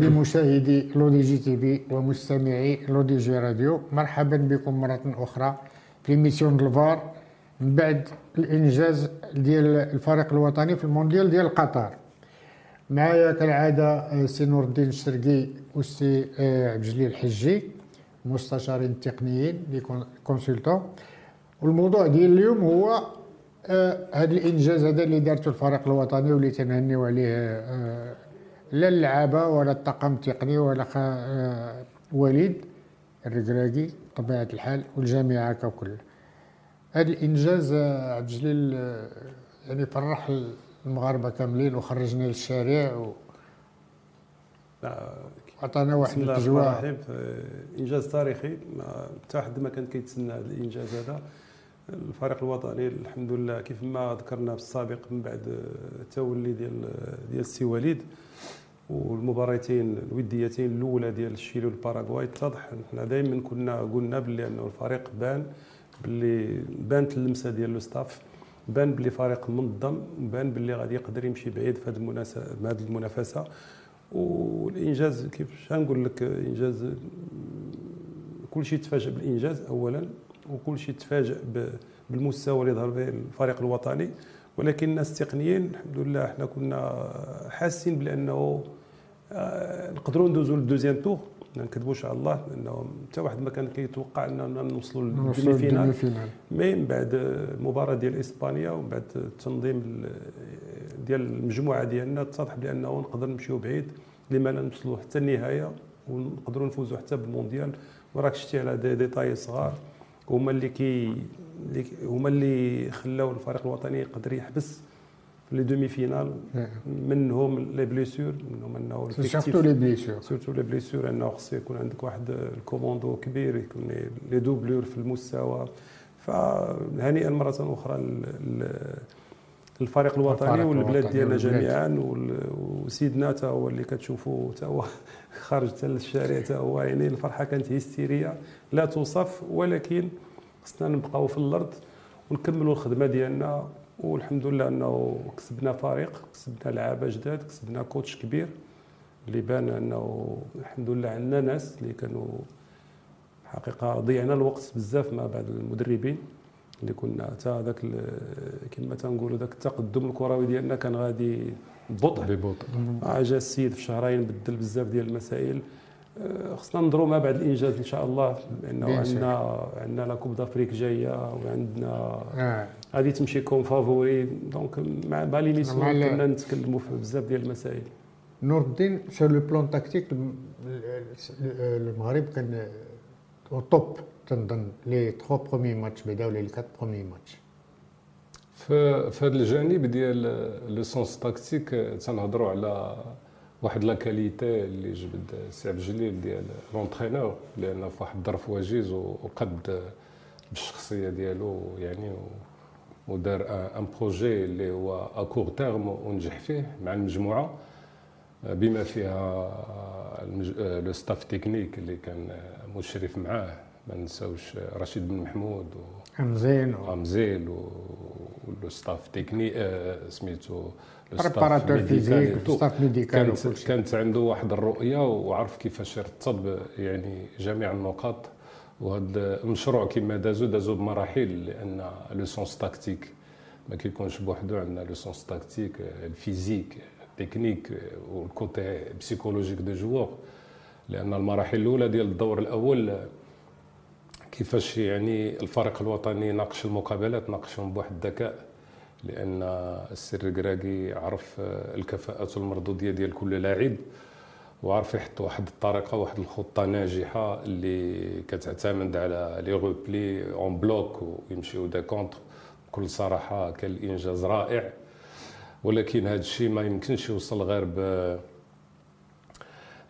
بمشاهدي لودي جي TV ومستمعي لودي جي راديو. مرحبا بكم مرة أخرى في l'émission الفار. من بعد الإنجاز ديال الفريق الوطني في المونديال ديال قطر. معايا كالعادة سي نور الدين الشرقي والسي آه، عبد الجليل الحجي مستشارين تقنيين les consultants والموضوع ديال اليوم هو هذا آه الإنجاز هذا اللي دارته الفريق الوطني واللي تنهنيو عليه آه لا اللعابه ولا الطاقم التقني ولا آه وليد الركراكي بطبيعة الحال والجامعة ككل هذا الإنجاز آه، عبد الجليل آه، يعني فرح المغاربة كاملين وخرجنا للشارع و عطانا واحد الاجواء إنجاز تاريخي. حتى حد ما كان كيتسنى هذا الإنجاز هذا. الفريق الوطني الحمد لله كيف ما ذكرنا في السابق من بعد التولي ديال ديال السي وليد والمباراتين الوديتين الأولى ديال الشيلي والباراغواي اتضح. حنا دائما كنا قلنا باللي أنه الفريق بان باللي بانت اللمسة ديال le staff بان باللي فريق منظم بان باللي غادي يقدر يمشي بعيد في هذه المنافسة. والإنجاز كيف نقول لك؟ انجاز كل شيء تفاجئ بالإنجاز اولا وكل شيء تفاجئ بالمستوى اللي ظهر به الفريق الوطني. ولكن الناس التقنيين الحمد لله إحنا كنا حاسين بأنه آه، نقدروا ندوزوا لل deuxième tour. ما نكذبوش على الله لأنه حتى واحد ما كان كيتوقع أننا نوصلوا لل demi-finale mais من بعد المباراه ديال إسبانيا ومن بعد التنظيم ديال المجموعة ديالنا اتضح بأنه نقدر نمشيو بعيد لما لا نوصلوا حتى النهاية ونقدروا نفوزوا حتى بالمونديال. وراك شتي على دي ديتاي صغار. هما اللي كي هما اللي خلاو الفريق الوطني يقدر يحبس في les demi-finales. منهم les blessures منهم أنه surtout les blessures surtout les blessures أنه خص يكون عندك واحد ال commando كبير يكون les doublures في المستوى. فهنيئا مرة أخرى الفريق الوطني والبلاد ديالنا جميعا وسيدنا تا هو اللي كتشوفوا تا هو خارج حتى للشارع تا هو يعني الفرحة كانت هيستيريه لا توصف ولكن خصنا نبقاو في الأرض ونكملوا الخدمة ديالنا. والحمد لله أنه كسبنا فريق كسبنا لعابه جداد كسبنا كوتش كبير اللي بان أنه الحمد لله عندنا ناس اللي كانوا حقيقة ضيعنا الوقت بزاف مع بعض المدربين اللي كنا حتى هذاك كما تنقولوا ذاك التقدم الكروي ديالنا كان غادي ببطء. ببطء. جا السيد في شهرين بدل بزاف ديال المسائل. آه، خصنا ننظروا ما بعد الانجاز إن شاء الله لأنه عندنا عندنا la Coupe d'Afrique جاية وعندنا آه. غادي تمشي comme favori. Donc مع ب les missions كنا نتكلموا في بزاف ديال المسائل. نور الدين sur le plan tactique المغرب كان au top تنظن les 3 premiers matchs بداو les 4 premiers matchs في هذا الجانب ديال le sens tactique تنهضروا على واحد la qualité اللي جبد سي عبد الجليل ديال l'entraîneur لأن في واحد الظرف وجيز وقد بالشخصية ديالو يعني ودار un projet اللي هو à court terme ونجح فيه مع المجموعة. بما فيها le staff technique اللي كان مشرف معاه ما نساوش رشيد بن محمود و امزين و امزيل ولو ستاف تكنيك سميتو préparateur physique staff médical كانت, كانت عنده واحد الرؤيه وعرف كيفاش يرتب يعني جميع النقاط وهذا المشروع كما دازو دازو بمراحل لأن le sens tactique ما كيكونش بوحدو عندنا le sens tactique ال physique ال technique وال côté psychologique du joueur لأن المراحل الاولى ديال الدور الأول كيفاش يعني الفريق الوطني ناقش المقابلات ناقشهم بواحد الذكاء لأن السي الركراكي عرف الكفاءات والمردوديه ديال كل لاعب وعرف يحط واحد الطريقة واحد الخطة ناجحة اللي كتعتمد على les replis en bloc ويمشيو دا contre. بكل صراحة كان الانجاز رائع ولكن هذا الشيء ما يمكنش يوصل غير ب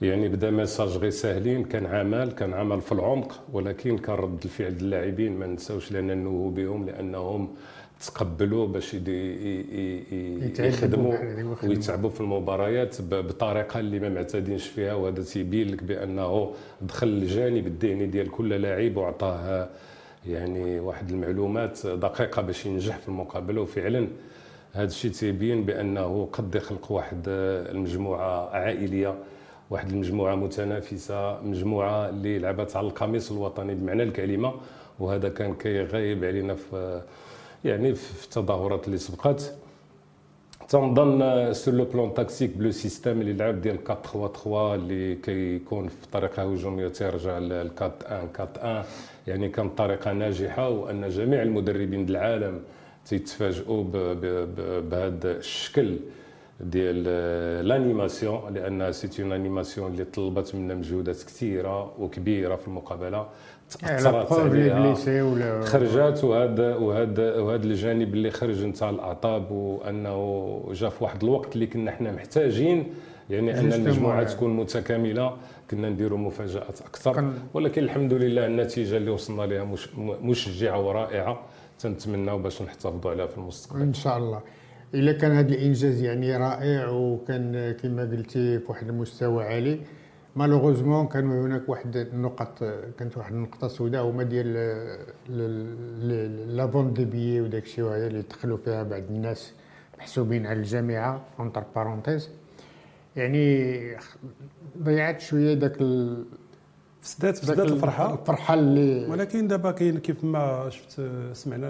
يعني بدا ميساج غير ساهلين كان عمل كان عمل في العمق ولكن كان رد الفعل اللاعبين ما نساوش لأن نوهوا بهم لأنهم تقبلوا باش يخدموا ويتعبوا في المباريات بطريقة اللي ما معتادينش فيها وهذا تيبين لك بأنه دخل الجانب الذهني ديال كل لاعب وعطاه يعني واحد المعلومات دقيقة باش ينجح في المقابله وفعلا هذا الشيء تيبين بأنه قد يخلق واحد المجموعة عائلية واحد المجموعة متنافسة مجموعة اللي لعبت على القميص الوطني بمعنى الكلمة وهذا كان كيغيب علينا في يعني في التظاهرات اللي سبقت تنظن sur le plan tactique le système اللي لعب ديال 4 3 3 اللي كيكون في طريقه هجومية تيرجع ل 4 1 4 1 يعني كانت طريقة ناجحة وأن جميع المدربين العالم تيتفاجئوا بهذا الشكل. ديال l'animation لأن c'est une animation اللي طلبت منا مجهودات كثيرة وكبيرة في المقابلة تأثرت عليها خرجات وهذا وهذا وهذا الجانب اللي خرج نتاع الأعطاب وأنه جا في واحد الوقت اللي كنا حنا محتاجين يعني أن المجموعة تكون متكاملة كنا نديروا مفاجآت أكثر. ولكن الحمد لله النتيجة اللي وصلنا لها مشجعة ورائعة تنتمناو باش نحتفظوا عليها في المستقبل. إن شاء الله. إلا كان هذا الإنجاز يعني رائع وكان كما قلتي في واحد المستوى عالي. malheureusement كانوا هناك واحد النقط كانت واحد النقطة سوداء هما ديال la vente des billets وداك الشيء وهذا اللي دخلوا فيها بعض الناس محسوبين على الجامعة entre parenthèses يعني ضيعت شوية داك فسدات فسدات الفرحة. الفرحة اللي ولكن دابا كاين كيف ما شفت سمعنا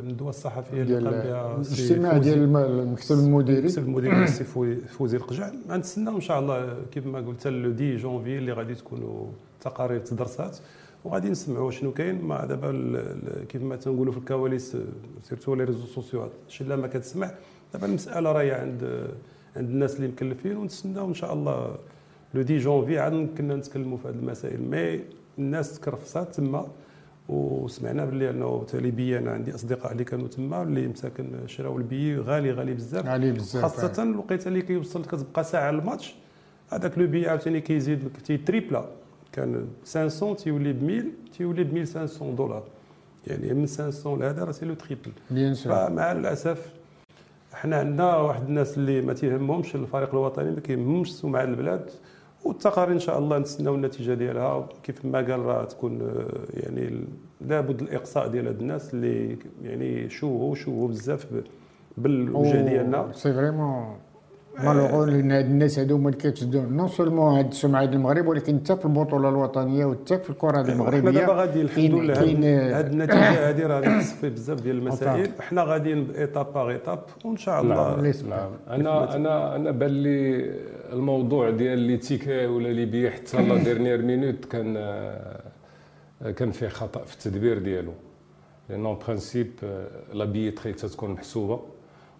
الندوة الصحفية اللي قام بها الاجتماع ديال المكتب المديري. المكتب المديري السي فوزي القجع غنتسناو إن شاء الله كيف ما قلت لو دي جونفي اللي غادي تكونوا تقارير تدرسات. وغادي نسمعوا شنو كاين. ما دابا كيف ما تنقولوا في الكواليس surtout les réseaux sociaux شي لا ما كتسمع. دابا المسألة راهي عند عند الناس اللي مكلفين. ونتسناو إن شاء الله le dix janvier عاد كنا نتكلموا في هذه المسائل. mais الناس تكرفصات تما وسمعنا باللي أنه تالي أنا عندي أصدقاء اللي كانوا تما اللي مساكن شراو البي غالي غالي بزاف. غالي بزاف خاصة الوقيتة اللي كيوصل كتبقى ساعة الماتش هذاك le billet عاوتاني كيزيد تي تريبلا. كان 500 تيولي ب 1000 تيولي ب 1500 دولار. يعني من 500 لهذا راه c'est le triple. فمع الأسف حنا عندنا واحد الناس اللي ما تيهمهمش الفريق الوطني ما كيهمهمش سمعة البلاد. والتقارير إن شاء الله نتسناو النتيجة ديالها. كيف ما قال راه تكون يعني لابد الإقصاء ديال هاد الناس اللي يعني شوهوا شوهوا بزاف بالوجه ديالنا. c'est vraiment malheureux لأن هاد الناس هادو هما اللي كيفسدوا non seulement هاد السمعة ديال المغرب ولكن حتى في البطولة الوطنية وحتى في الكرة المغربية. حنا دابا غادي الحمد لله هاد النتيجة هادي راه غادي تصفي بزاف ديال المسائل. حنا غاديين étape par étape وإن شاء الله نعم, نعم. أنا أنا أنا بان لي الموضوع ديال les tickets ولا لي بي حتى la dernière minute كان كان فيه خطأ في التدبير ديالو. لأن en principe la billetterie تتكون محسوبة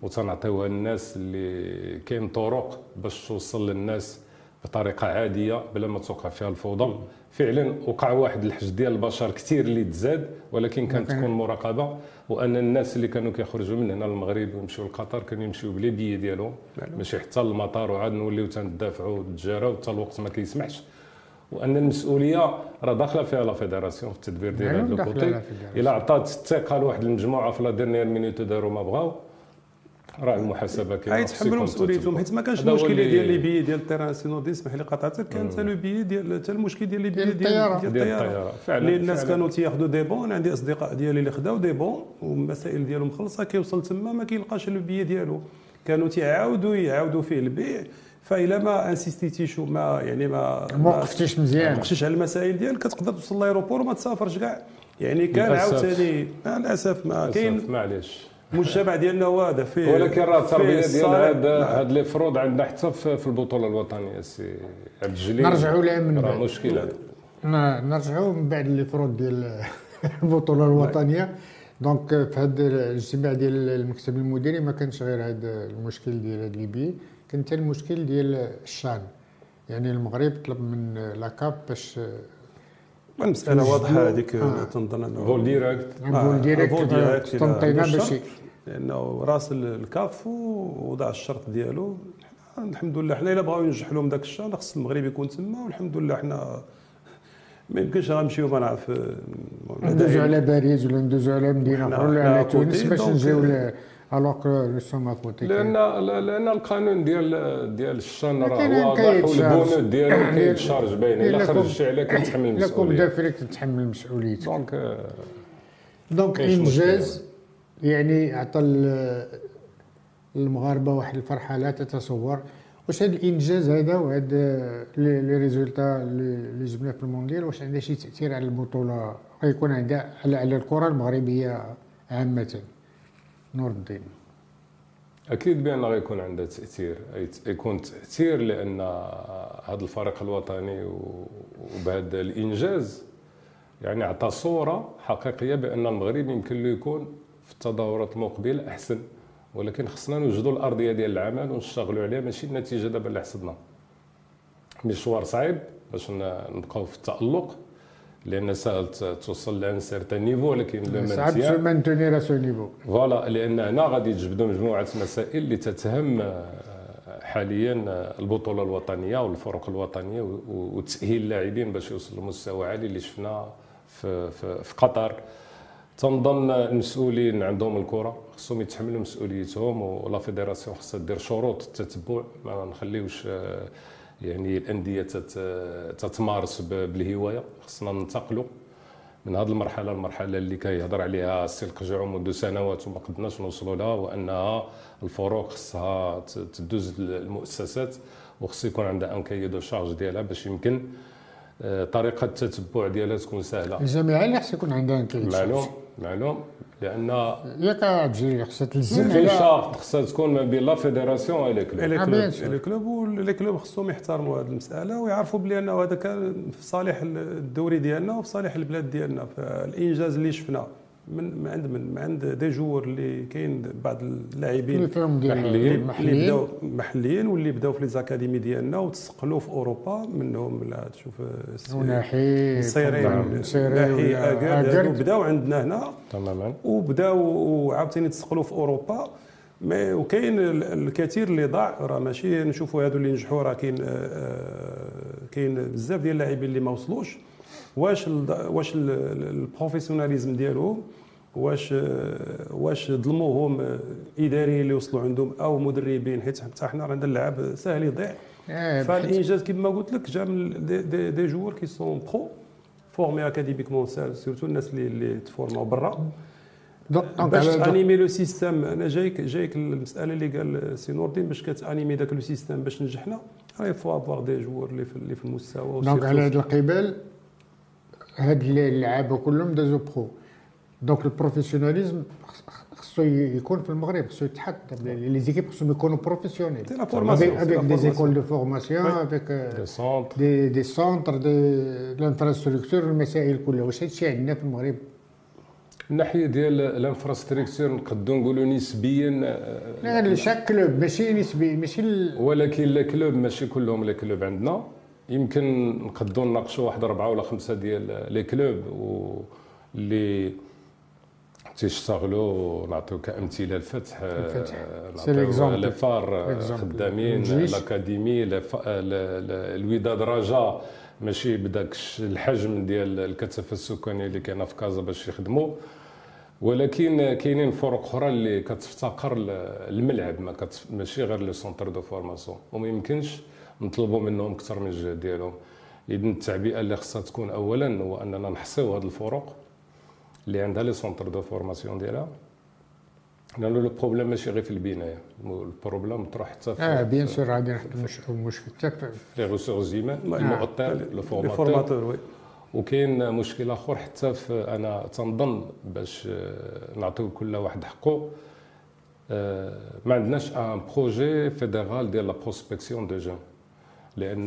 وتنعطيوها للناس اللي كاين طرق باش توصل للناس بطريقة عادية بلا ما توقع فيها الفوضى. فعلا وقع واحد الحجم ديال البشر كثير اللي تزاد ولكن كانت تكون مراقبة وأن الناس اللي كانوا كيخرجوا من هنا للمغرب ويمشيو لقطر كانوا يمشيو بلي بي ديالهم. ماشي حتى للمطار وعاد نوليو تندافعوا ونتجاراو حتى الوقت ما كيسمحش. وأن المسؤولية راه داخلة فيها la fédération في التدبير ديال هذا ال côté إلا عطات الثقه لواحد المجموعة في la dernière minute داروا ما بغاو. راه المحاسبة كاينة يتحملوا مسؤوليتهم حيت ما كانش المشكل ديال les billets ديال ال terrain سي نور الدين اسمح لي قطعتك كان حتى le billet ديال حتى المشكل ديال لي بي ديال الطيارة. ديال الطيارة. فعلا الناس كانوا تياخذوا des bons عندي أصدقاء ديالي اللي خداو des bons والمسائل ديالهم مخلصه كيوصل تما ما كيلقاش le billet ديالو. كانوا تيعاودوا يعاودوا فيه البيع فإلا ما انسيستيتيش وما يعني ما ما وقفتيش مزيان. ما وقفتيش على المسائل ديالك كتقدر توصل l'aéroport وما تسافرش كاع. يعني كان عاوتاني للاسف ما كاين معليش. المجتمع ديالنا هو هذا فيه ولكن راه التربيه ديال هاد هاد les fraudes عندنا حتى في البطولة الوطنية سي عبد الجليل. نرجعوا لها من بعد. مشكل هذا نرجعوا من بعد les fraudes ديال البطولة الوطنية. donc في هذا الاجتماع ديال المكتب المديري ما كانش غير هذا المشكل ديال هاد ليبي كان حتى المشكل ديال الشان. يعني المغرب طلب من la CAF باش المساله واضحة هذيك آه. تنظن vol direct vol direct تنطينا باش لأنه راس الكاف ووضع الشرط ديالو. الحمد لله حنا إلا بغاو ينجح لهم ذاك الشان خص المغرب يكون تما والحمد لله حنا ما يمكنش غنمشيو ما نعرف ندوزو على باريس ولا ندوزو على مدينة أخرى ولا على تونس باش نجيو الوغ لو سوم كوتي لأن لأن القانون ديال ديال الشان راه واضح والبونود ديالو كيتشارج باين الا خرجتي عليه كتحمل المسؤولية. الا كون دافرك تتحمل المسؤولية. دونك donc إنجاز يعني عطى المغاربة واحد الفرحة لا تتصور. واش هذا الإنجاز هذا وهاد les résultats اللي جبناه في المونديال واش عندها شي تأثير على البطولة؟ غيكون عندها على على الكرة المغربية عامة. نور الدين. أكيد بأن غيكون عندها تأثير. يكون تأثير لأن هذا الفريق الوطني وبهذا الإنجاز يعني عطى صورة حقيقية بأن المغرب يمكن له يكون في التظاهرات المقبلة أحسن ولكن خصنا نوجدوا الأرضية ديال العمل ونشتغلوا عليها ماشي النتيجة دابا اللي حصدنا مشوار صعيب باش نبقاو في التألق لأن سهل توصل ل un certain niveau ولكن صعب maintenir ce niveau voilà لأن هنا غادي تجبدوا مجموعة مسائل اللي تتهم آه، حاليا آه، البطولة الوطنية والفرق الوطنية وتأهيل اللاعبين باش يوصلوا لمستوى عالي اللي شفناه في, في, في قطر. تنظن المسؤولين عندهم الكرة خصهم يتحملوا مسؤوليتهم و la fédération خصها دير شروط التتبع ما نخليوش آه، يعني الأندية تتمارس بالهواية. خصنا ننتقلوا من هذه المرحلة المرحله اللي كيهضر عليها السي القجع منذ سنوات وما قدناش نوصلوا لها وأنها الفرق خصها تدوز المؤسسات وخص يكون عندها un cahier de charges ديالها باش يمكن آه، طريقة التتبع ديالها تكون سهلة. الجامعة اللي خص يكون عندها un cahier معلوم. معلوم؟ لأن ياك عبد خصها تلزم في شرط خصها تكون ما بين la fédération و les clubs. les clubs و les clubs خصهم يحترموا هذه المسألة ويعرفوا بلي أنه هذا كان في صالح الدوري ديالنا وفي صالح البلاد ديالنا فالإنجاز اللي شفناه. من عند من عند des joueurs اللي كاين بعض اللاعبين محليين اللي بداو محليين واللي بداو في ليزاكاديمي ديالنا وتسقلوا في أوروبا منهم لا تشوف ناحي سيرين ناحي اكاد بداو عندنا هنا. تماما. وبداو وعاوتاني تسقلوا في أوروبا. مي وكاين الكثير اللي ضاع. راه ماشي نشوفوا هادو اللي نجحوا راه كاين آه، آه، كاين بزاف ديال اللاعبين اللي ما وصلوش. واش واش البروفيسيوناليزم ديالهم واش واش ظلموهم اداريين اللي وصلوا عندهم أو مدربين حيت حتى حنا عندنا اللعاب ساهل يضيع. آه، فالإنجاز كما قلت لك جا من des, des, des joueurs qui sont pros formés académiquement surtout الناس اللي اللي تفورماو برا. باش animer le système أنا جايك جايك المسألة اللي قال سي نور الدين باش كتأنيمي ذاك le système باش نجحنا راه faut avoir des joueurs اللي في, اللي في المستوى donc على هذا القبال هاد اللعابة كلهم دازو pro. donc ال professionnalisme خصو يكون في المغرب خصو يتحط. les équipes خصهم يكونوا professionnels. avec des écoles de formation avec des des centres de l'infrastructure المسائل كلها واش هادشي عندنا في المغرب الناحيه ديال ال infrastructure نقدروا نقولوا نسبيا لا chaque club ماشي نسبي ماشي ولكن les clubs ماشي كلهم les clubs عندنا. يمكن نقدروا نناقشوا واحد اربعه ولا خمسة ديال لي كلوب اللي تيشتغلوا نعطيو كأمثلة الفتح نعطيو لي فار خدامين الأكاديمي الوداد رجاء ماشي بداك الحجم ديال الكثافة السكانية اللي كاينة في كازا باش يخدموا ولكن كاينين فرق أخرى اللي كتفتقر الملعب ما ماشي غير le centre de formation. وما يمكنش نطلبوا منهم أكثر من الجهد ديالهم. إذن التعبئة اللي خصها تكون اولا هو أننا نحصيو هذه الفروق اللي عندها les centres de formation ديالها. لأنه le problème ماشي غير في البناية. البروبليم تروح حتى في آه bien sûr غادي نحكموا المشكل حتى في les ressources humaines المعطل le formateur وكاين مشكل آخر حتى في أنا تنظن باش آه، نعطيو كل واحد حقه. آه، ما عندناش un projet fédéral ديال la prospection de jeunes لأن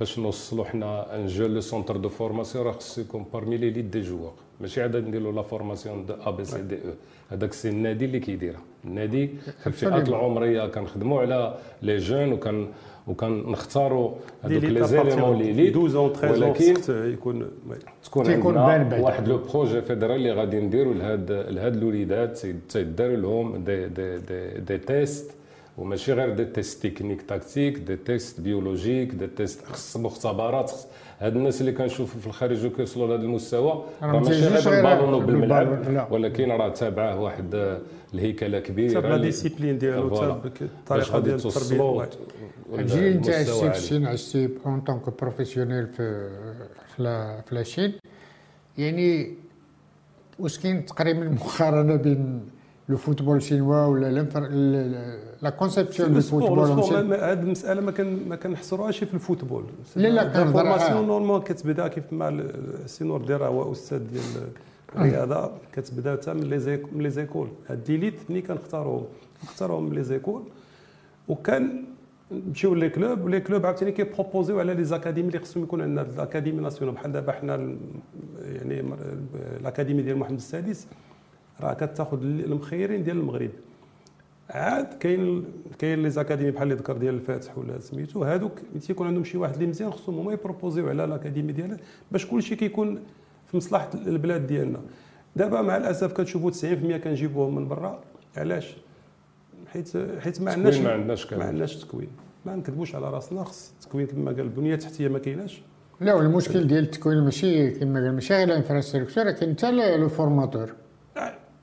باش نوصلوا حنا un jour le centre de formation راه خصو يكون parmi l'élite des joueurs ماشي عاد نديروا la formation de A B C D أو هذاك سي النادي اللي كيديرها. النادي في الفئات العمريه كنخدموا على les jeunes وكان وكان نختاروا هذوك les éléments l'élite 12 13 يكون تكون عندنا واحد le projet fédéral اللي غادي نديروا لهاد لهاد الوليدات تيداروا لهم دي دي دي, دي تيست وماشي غير des tests techniques tactiques des tests biologiques des tests خص مختبرات هاد الناس اللي كنشوفوا في الخارج وكيوصلوا لهذا المستوى راه ماشي غير بالبالون بالملعب ولكن راه تابعه واحد الهيكلة كبيرة. تابع la discipline ديالو الطريقة ديال التربية. جي انت عشتي في الصين عشتي en tant que professionnel في في la Chine يعني واش كاين تقريبا مقارنه بين le football chinois ولا la conception de football ال sport هذه المسألة ما كان ما كنحصروهاش في ال football. لا، لا، كنهضر- آه. normal كتبدا كيف ما السي نور ديرا هو أستاذ ديال الرياضة كتبدا حتى من les éc- من les écoles. هاد des élites ملي كنختاروهم. كنختاروهم من les écoles. وكان نمشيو les clubs. و les clubs عاوتاني كيبروبوزيو على les académies اللي خصهم يكون عندنا. ال académie nationale. بحال دابا حنا يعني ال académie ديال محمد السادس. راه كتاخذ المخيرين ديال المغرب. عاد كاين كاين les académies بحال اللي ذكر ديال الفاتح ولا سميتو هادوك تيكون عندهم شي واحد اللي مزيان خصهم هما يبروبوزيو على ال académie ديالها باش كلشي كيكون في مصلحة البلاد ديالنا. دابا مع الأسف كتشوفوا 90% كنجيبوهم من برا. علاش؟ حيت حيت ما عندناش ما عندناش ما عندناش تكوين. ما نكذبوش على راسنا خص التكوين كما قال البنية التحتيه ما كايناش. لا والمشكل ديال التكوين ماشي كما قال ماشي غير ال infrastructure كاين حتى le formateur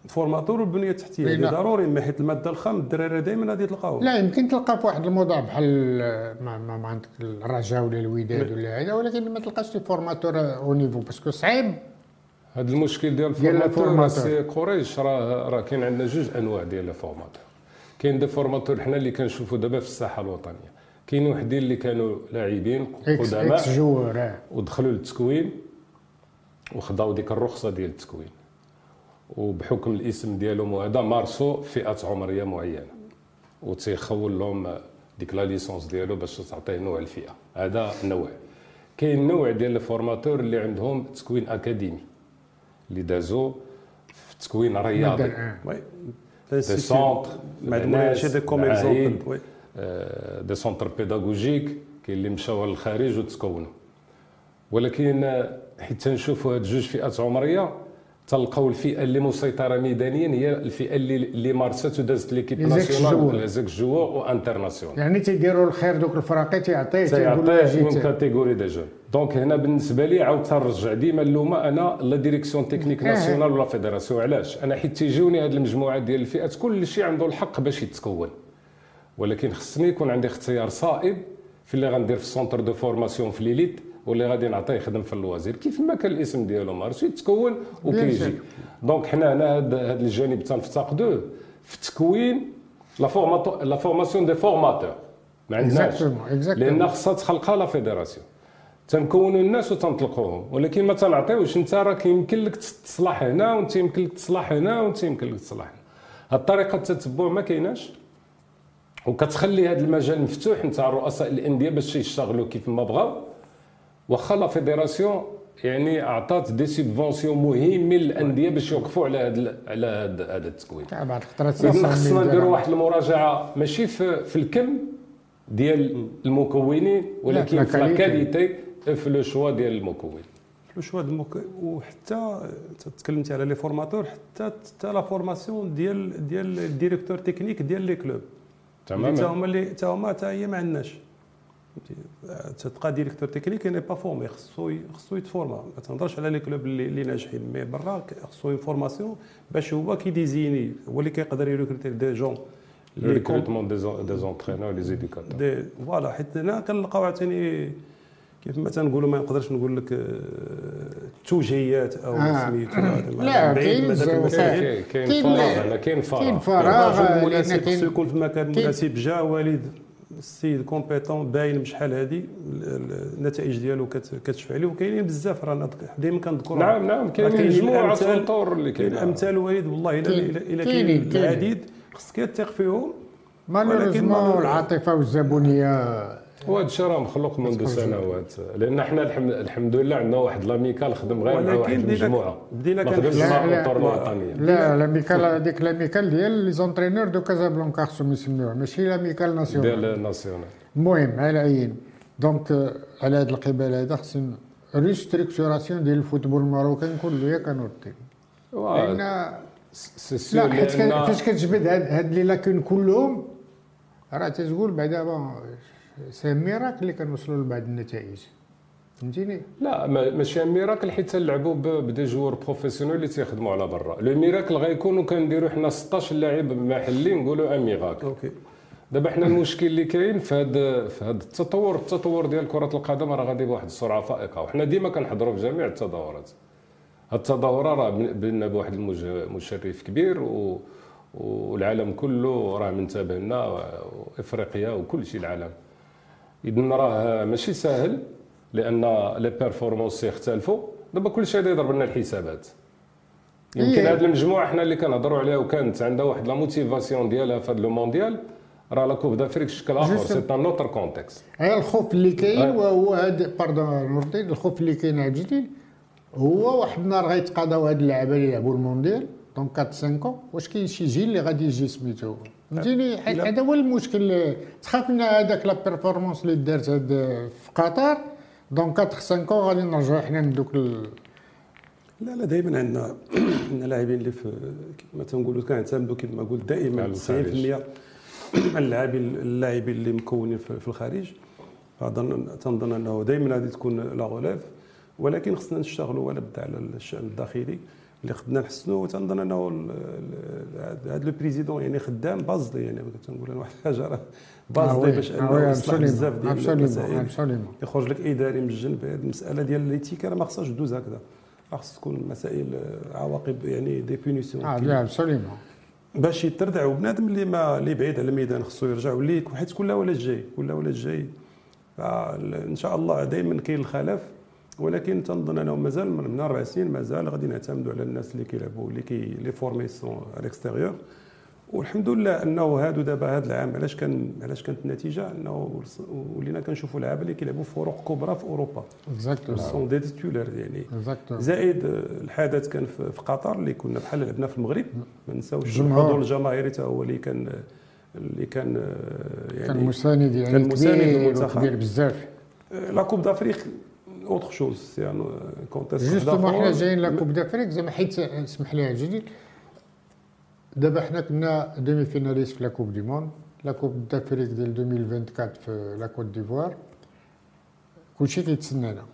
ال formateur والبنية التحتية. هذه ضروري ما حيت المادة الخام الدراري دائما غادي تلقاوهم لا يمكن تلقى في واحد الموضوع بحال ما, ما, ما عندك الرجاء ولا الوداد لا. ولا هذا ولكن ما تلقاش formateur au niveau parce que صعيب هذا المشكل ديال ديال ال formateur ال formateur. سي قريش راه راه كاين عندنا جوج أنواع ديال ال formateurs كاين des formateurs حنا اللي كنشوفوا دابا في الساحة الوطنية كاين وحدين اللي كانوا لاعبين قدماء. ودخلوا للتكوين وخداو ديك الرخصة ديال التكوين وبحكم الاسم ديالهم وهذا مارسوا فئة عمرية معينة. وتيخول لهم ديك la licence ديالو باش تعطيه نوع الفئة. هذا نوع. كاين نوع ديال ال formateurs اللي عندهم تكوين أكاديمي. اللي دازوا في تكوين رياضي. oui. des centres شي دي comme exemple oui des centres pédagogiques كاين اللي مشاو للخارج وتكونوا ولكن حيت تنشوفوا هاد جوج فئات عمريه تلقاو الفئة اللي مسيطرة ميدانيا هي الفئة اللي اللي مارست ودازت l'équipe. nationale ex joueur و international يعني تيديروا الخير دوك الفراقي تيعطيه تيعطيه من جيت catégorie des jeunes donc هنا بالنسبة لي عاود تنرجع ديما اللومة أنا la direction technique آه. nationale و la fédération علاش؟ أنا حيت تيجوني هاد المجموعة ديال الفئات كل شيء عنده الحق باش يتكون. ولكن خصني يكون عندي اختيار صائب في اللي غندير في ال centre de formation في l'élite. واللي غادي نعطيه يخدم في الوزير كيف ما كان الاسم ديالو مارسو يتكون وكيجي. donc حنا هنا هذا الجانب تنفتقدوه في تكوين la formation des formateurs ما عندناش. لأن خصها تخلقها la fédération. تنكونوا الناس وتنطلقوهم ولكن ما تنعطيوش. انت راك يمكن لك تصلح هنا وانت يمكن لك تصلح هنا وانت يمكن لك تصلح هنا. هاد الطريقة التتبع ما كايناش. وكتخلي هذا المجال مفتوح انت رؤساء الأندية باش يشتغلوا كيف ما بغاو. واخا la fédération يعني أعطات des subventions مهمين للأندية باش يوقفوا على هذا على هذا التكوين إذن 500 خصنا نديروا. واحد المراجعة ماشي في, في الكم ديال المكونين ولكن في la la qualité في le choix ديال المكون. le choix du المك... وحتى أنت تكلمتي على les formateurs حتى حتى la formation ديال ديال ال directeur technique ديال les clubs اللي تا تماما هما اللي تا هما تا هي ما عندناش؟ تبقى directeur technique n'est pas formé خصو خصو يتفورما. ما تهضرش على les clubs اللي, ناجحين mais برا خصو une formation باش هو كي désigner. هو اللي كيقدر ي recruter des gens. le recrutement des entraîneurs les éducateurs des voilà حيت هنا كنلقاو عاوتاني كيف ما تنقولوا ما نقدرش نقول لك آه، توجيهات أو آه. سميتو لا، بعيد كاين من هذاك بزاف. المسائل كاين كاين- فراغ كاين فراغ. كاين فراغ. كاين- خصو يكون في المكان كاين- المناسب جا وليد. السيد compétent باين من شحال هذه النتائج ديالو كت- كتشفع عليه وكاينين بزاف رانا دائما كنذكروا نعم نعم كاين مجموعة الأطر اللي كاين كاين امثال وليد والله الا الا إلا كاينين- كاين كاينين. العديد. خصك تثق فيهم malheureusement ولكن- العاطفة والزبونية وهذا الشيء راه مخلوق منذ سنوات. لأن حنا الحمد, لله عندنا واحد l'amicale خدم غير مع واحد المجموعه بدينا لا، مع لا،. الوطنيه l'amicale هذيك l'amicale ديال les entraîneurs de Casablanca خصهم يسميوها. ماشي l'amicale nationale. ديال ال national المهم على عين. donc على هذا القبال هذا خصنا restructuration ديال ال football ال marocain كله bien sûr لا حيت فاش كتجبد هاد هاد les lacunes كلهم راه تتقول بعدا miracle اللي كنوصلوا لبعض النتائج. فهمتيني؟ لا ما- ماشي miracle حيت تلعبوا ب des joueurs professionnels اللي تيخدموا على برا. le miracle غيكونوا كنديروا حنا 16 لاعب محلي نقولوا un miracle OK. دابا حنا المشكل اللي كاين في هذا في هذا التطور التطور ديال كرة القدم راه غادي بواحد السرعة فائقة. وحنا ديما كنحضروا في جميع التظاهرات. هاد التظاهرة راه بن- بنا بواحد المج- مشرف كبير و والعالم كله راه منتبه لنا وإفريقيا وكل شيء العالم. اذا راه ماشي ساهل لأن les performances يختلفوا دابا كل شيء يضرب لنا الحسابات يمكن إيه. هذه المجموعة حنا اللي كنهضروا عليها وكانت عندها واحد la motivation ديالها في هذا le Mondial راه la Coupe d'Afrique شكل آخر. c'est un autre contexte هي الخوف اللي كاين. وهو هذا pardon نور الدين الخوف اللي كاين على الجديد هو واحد النهار غيتقاضاو هاد اللعابه اللي يلعبوا المونديال donc 4 5 واش كاين شي جيل اللي غادي يجي سميتو فهمتيني؟ حيت. هذا هو المشكل تخاف من هذاك la performance اللي دارت هاد في قطر. donc 4 5 غادي نرجعوا حنا لدوك ال- لا لا دائما عندنا عندنا لاعبين اللي في كما تنقولوا كنعتمدوا كما قلت دائما على 90% الخارج. على اللاعبين اللاعبين اللي مكونين في في الخارج. فظن تنظن أنه دائما غادي تكون la relève ولكن خصنا نشتغلوا ولا بد على الشأن الداخلي. اللي خصنا نحسنوا وتنظن انه هذا le président يعني خدام بازلي يعني تنقول أنا واحد الحاجة راه بازلي باش أنه يصلح بزاف ديال المسائل. يخرج لك إداري من الجنب هذه المسألة ديال les tickets راه ما خصهاش دوز هكذا. راه خص تكون مسائل آه، عواقب يعني des punitions آه là absolument باش يتردع وبنادم اللي ما اللي بعيد على الميدان خصو يرجع واللي حيت كل ولد جاي كل ولد جاي فال- إن شاء الله دائما كاين الخلاف. ولكن تنظن أنه مازال من أربع سنين مازال غادي نعتمدوا على الناس اللي كيلعبوا اللي كي les formés sont على ال extérieur والحمد لله أنه هادو دابا هذا العام علاش كان علاش كانت النتيجة؟ أنه ولينا كنشوفوا لعابه اللي كيلعبوا في فرق كبرى في أوروبا. exactement sont des titulaires يعني. زائد الحدث كان في قطر اللي كنا بحال لعبنا في المغرب. ما نساوش. الحضور الجماهيري حتى هو اللي كان اللي كان آه، كان يعني مساند يعني كان مساند كبير للمنتخب. كبير بزاف. la Coupe d'Afrique autre chose c'est un contexte justement حنا جايين la Coupe d'Afrique زعما حيت اسمح لي جديد. دابا حنا كنا demi-finalistes في la Coupe du monde. la Coupe d'Afrique ديال 2024 في la Côte d'Ivoire. كلشي كيتسنانا.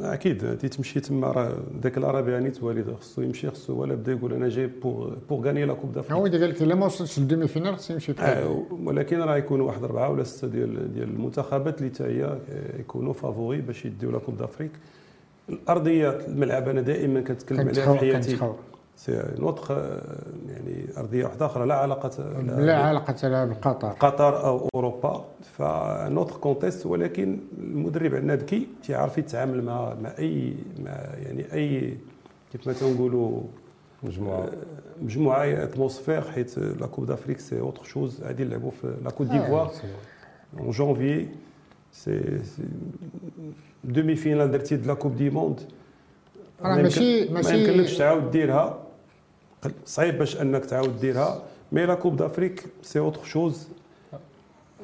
أكيد أنت تمشي تما راه ذاك الارابيانيت وليد خصو يمشي خصو ولا بدا يقول أنا جاي pour pour gagner la Coupe d'Afrique هو قال لك إلا ما وصلتش لل demi-finale خصني نمشي في آه، ولكن راه يكونوا واحد اربعه ولا ستة ديال ديال المنتخبات اللي حتى هي يكونوا favoris باش يديو la Coupe d'Afrique الارضيه الملعب أنا دائما كنتكلم عليها في حياتي. c'est un autre يعني أرضية واحدة أخرى لا علاقة لا علاقة لها بقطر قطر. أو أوروبا. ف un autre contexte ولكن المدرب عندنا ذكي تيعرف يتعامل مع مع أي مع يعني أي كيف ما تنقولوا مجموعة. مجموعة atmosphère حيت la Coupe d'Afrique c'est autre chose غادي نلعبوا في la Côte d'Ivoire en janvier c'est demi-finale درتي de la Coupe du monde راه ما ماشي- ماشي- ما يمكنلكش تعاود ديرها صعيب باش انك تعاود ديرها mais la Coupe d'Afrique c'est autre chose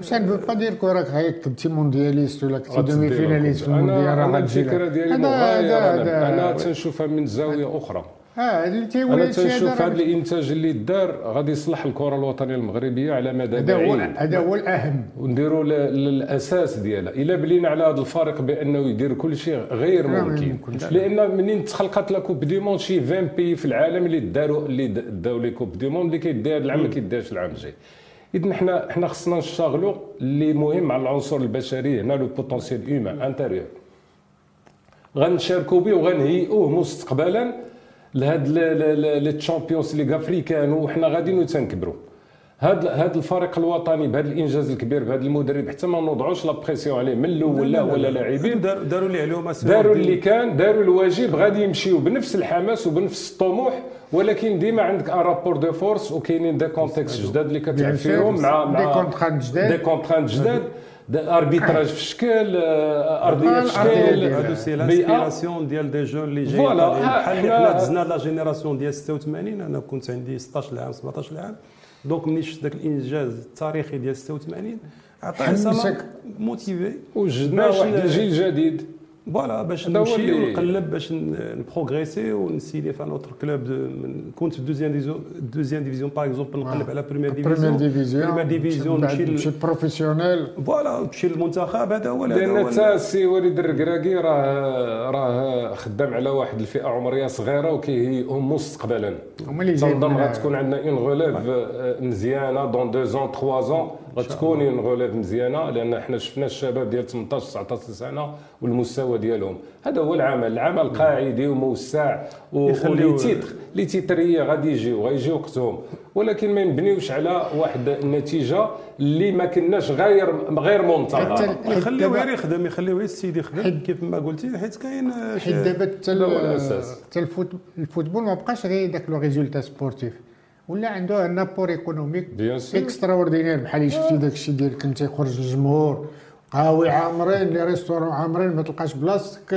ça ne veut pas dire que راك هاي كنتي mondialiste ولا كنتي demi. finaliste في المونديال راه غتجي. الفكرة ديالي هذا- مغايره هذا- أنا تنشوفها من زاويه أخرى آه اللي تيولي أنا تنشوف هذا الإنتاج اللي دار غادي يصلح الكرة الوطنية المغربية على مدى هذا هو بعيد. هذا هو الأهم. ونديروا للأساس ديالها. إلا بلينا على هذا الفريق بأنه يدير كل شيء غير ما ممكن. لأن منين تخلقت la coupe du monde شي 20 pays في العالم اللي داروا اللي داو les coupes du monde اللي كيدير هذا العام ما كيديرش العام الجاي. اذا حنا حنا خصنا نشتغلوا اللي مهم على العنصر البشري هنا le potentiel humain intérieur غنشاركوا به وغنهيئوه مستقبلا. لهاد les Champions League africaines وحنا غاديين تنكبروا هاد هاد الفريق الوطني بهذا الإنجاز الكبير بهذا المدرب حتى ما نوضعوش la pression عليه من الأول لا ولا لاعبين. داروا اللي عليهم داروا. اللي كان داروا الواجب غادي يمشيو بنفس الحماس وبنفس الطموح ولكن ديما عندك un rapport de force وكاينين des contextes جداد اللي كتلعب فيهم مع مع des contraintes جداد. des contraintes جداد. arbitrage في شكل آه، ارضيه في الأرضية شكل ديال- هادو c'est. l'inspiration ديال des jeunes اللي جايين voilà، بحال حنا- اللي حنا دزنا la génération ديال 86 أنا كنت عندي 16 عام 17 عام donc ملي شفت ذاك الانجاز التاريخي ديال 86 عطاني حمسك. motivé وجدنا واحد الجيل جديد voilà باش نمشي ونقلب باش ن progresser ون signer في un autre club كنت في deuxième division deuxième division par exemple نقلب على première première division division première division نمشي professionnel voilà نمشي للمنتخب هذا هو لأن حتى السي وليد الركراكي راه راه خدام على واحد الفئة عمرية صغيرة وكيهيئهم مستقبلا هما اللي تنظن من- غتكون عندنا une relève مزيانة dans deux ans 3 ans غتكون une relève مزيانة لأن حنا شفنا الشباب ديال 18 19 سنة والمستوى ديالهم. هذا هو العمل. العمل قاعدي وموسع و- يخليو- و les titres les titres هي غادي يجيو غيجي وقتهم. ولكن ما نبنيوش على واحد النتيجة اللي ما كناش غير غير منتظرة. يخليوه دابا- غير يخدم يخليوه السيد يخدم كيف ما قلتي حيت كاين حيت دابا حتى ال football ما بقاش غير داك le résultat sportif. ولا عنده un apport économique bien sûr. extraordinaire بحال شفتي داك الشيء ديال كنت يخرج الجمهور قهاوي عامرين les restaurants عامرين ما تلقاش بلاصتك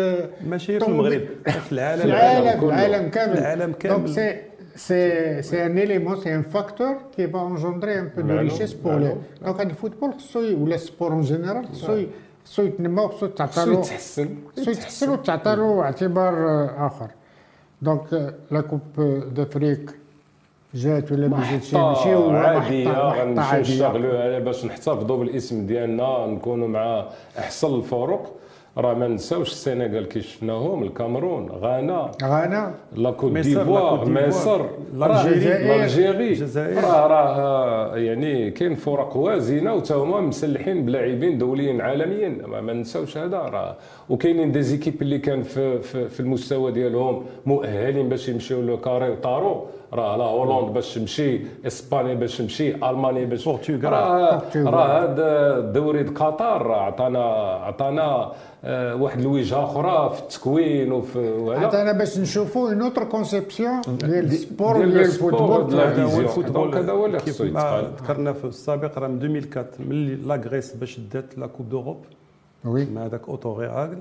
ماشي في المغرب في العالم في العالم كله. العالم كامل العالم كامل. donc c'est c'est c'est un élément c'est un facteur qui va engendrer un peu de richesse pour les. donc هاد ال football خصو ولا ال sport en général خصو خصو يتنمى وخصو تعطى خصو له يتحسن خصو يتحسن وتعطى له اعتبار آه، اخر donc la coupe d'Afrique جات ولا ما جاتش؟ ماشي محطة محطة غنمشيو نشتغلوا على باش نحتفظوا بالاسم ديالنا نكونوا مع أحسن الفرق. راه ما نساوش السنغال كي شفناهم الكاميرون غانا غانا. la Côte d'Ivoire مصر الجزائر،. راه راه يعني كاين فرق وازنة وتا هما مسلحين بلاعبين دوليين عالميين. ما, ما نساوش هذا راه. وكاينين des équipes اللي كان في, في, في المستوى ديالهم مؤهلين باش يمشيو le carré وطارو راه لا هولندا باش تمشي إسبانيا باش تمشي ألمانيا باش البرتغال. راه. راه هذا الدوري د قطر راه عطانا عطانا آه، واحد الوجهه أخرى في التكوين وفي وهذا حتى أنا باش نشوفوا une autre conception ديال ال sport ديال ال football وديال هذا هو. ال football هذا هو اللي خصو يتقال. ذكرنا في السابق راه من 2004 ملي la Grèce باش دات la coupe d'Europe oui مع داك أوتو ريهاغل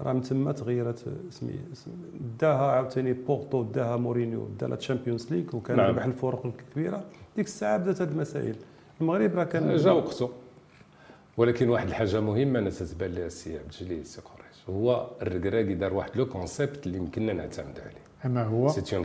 راه من تما تغيرت سمي داها عاوتاني بورتو داها مورينيو دا la Champions League وكان نعم. ربح الفرق الكبيرة. ديك الساعة بدات هذه المسائل. المغرب راه كان جا وقته ولكن واحد الحاجة مهمة أنا تتبان لي السي عبد الجليل السي قريش. هو الركراكي دار واحد le concept اللي يمكننا نعتمدوا عليه. أما هو؟ c'était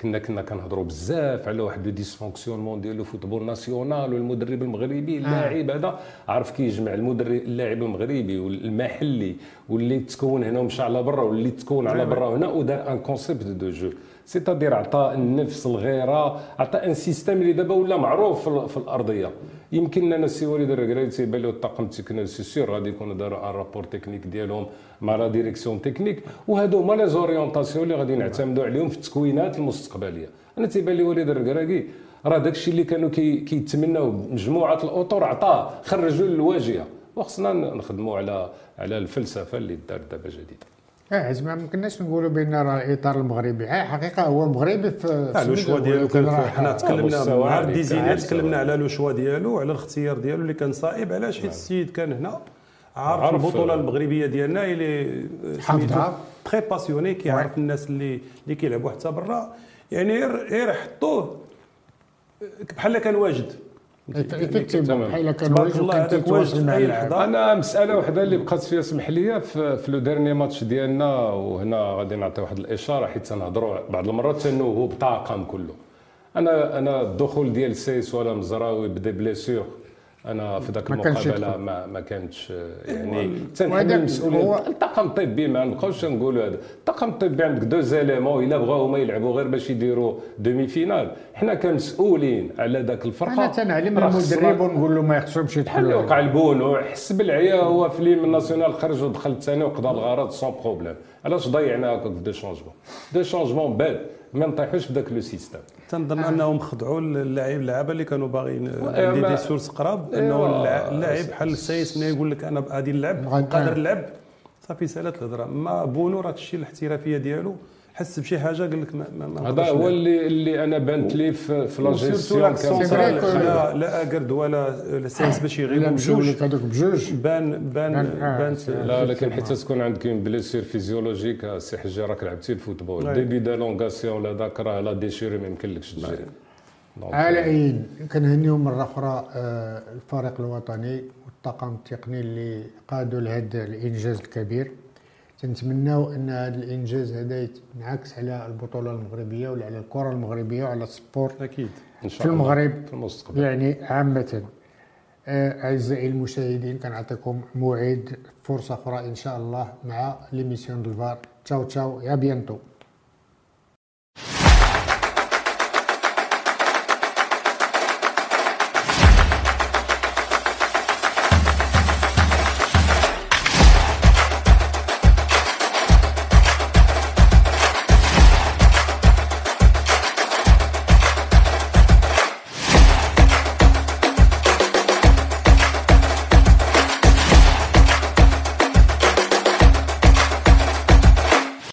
كنا كنا كنهضروا بزاف على واحد le dysfonctionnement ديال le football national والمدرب المغربي اللاعب هذا. عارف كيجمع المدرب اللاعب المغربي والمحلي واللي تكون هنا ومشى على برا واللي تكون على برا هنا ودار un concept de jeu c'est-à-dire عطى النفس الغيرة عطى un système اللي دابا ولا معروف في الأرضية. يمكن أنا السي وليد الركراكي تيبان له الطاقم ال technique c'est sûr غادي يكونوا داروا un rapport technique ديالهم مع la direction technique. وهادو هما les orientations اللي غادي نعتمدوا عليهم في التكوينات المستقبلية. أنا تيبان لي وليد الركراكي راه داكشي اللي كانوا كي كيتمناو مجموعه الأطر عطاه خرجوا للواجهة. وخصنا نخدموا على على الفلسفة اللي دارت دابا جديده آه زعما ما كناش نقولوا بأن راه الاطار المغربي. آه حقيقة هو مغربي في le choix ديالو كان حنا تكلمنا مع الديزينير. تكلمنا على le choix ديالو وعلى الاختيار ديالو اللي كان صائب علاش حيت السيد كان هنا؟ عارف عارف- البطولة المغربية ديالنا اللي حافظها. très passionné كيعرف الناس اللي اللي كيلعبوا حتى برا. يعني غير حطوه بحال كان واجد. بحال كان تبارك واجد الله هذاك واجد في لحظة. أنا مسألة وحدة اللي بقات فيها سمح لي في, في le dernier match ديالنا وهنا غادي نعطي واحد الإشارة حيت تنهضروا بعض المرات تنوهوا بطاقم كله. أنا أنا الدخول ديال سايس ولا مزراوي ب des blessures أنا في ذاك المقابلة. ما ما كانتش يعني تنحمل هو- المسؤوليه الطاقم الطبي ما نبقاوش نقولوا هذا. الطاقم الطبي عندك deux éléments إلا بغاو هما يلعبوا غير باش يديروا demi-finale حنا كمسؤولين على ذاك الفرقة. أنا تنعلم المدرب ونقول له ما يخصهمش يتحلوا وقع البونو حس بالعيا هو في l'hymne national خرج ودخل الثاني وقضى الغرض sans problème علاش ضيعنا هكاك في deux changements deux changements باد ما نطيحوش في ذاك le système. تنظن أنهم خدعوا اللاعب اللعابه اللي كانوا باغيين عندي des sources قراب إنه اللاعب بحال السايس ملي يقول لك أنا غادي نلعب قادر نلعب؟ صافي سالت الهضرة. ما بونو راه تشتي الاحترافية ديالو. حس بشي حاجة؟ قال لك ما, ما, هذا هو. اللي اللي أنا بانت لي في, في لا وسيرتو جيستيون لاك كان سونترال صالح. لا لا اكرد ولا السايس باش يغيبوا بجوج. هذوك بجوج. بان بان آه، بانت سي- لا لكن حتى تكون عندك اون بليسير فيزيولوجيك سي حجه راك لعبتي الفوتبول. ديبي دالونغاسيون ولا ذاك راه لا ديشيري ما يمكنلكش تجري دونك، على اي كنهنيو مرة أخرى آه، الفريق الوطني والطاقم التقني اللي قادوا لهذا الإنجاز الكبير. تنتمناو أن هذا الإنجاز هذا ينعكس على البطولة المغربية ولا على الكرة المغربية وعلى ال sport أكيد. إن شاء في الله. المغرب في المستقبل. يعني عامة. آه، أعزائي المشاهدين كنعطيكم موعد فرصة أخرى إن شاء الله مع l'émission de L'VAR ciao ciao à bientôt.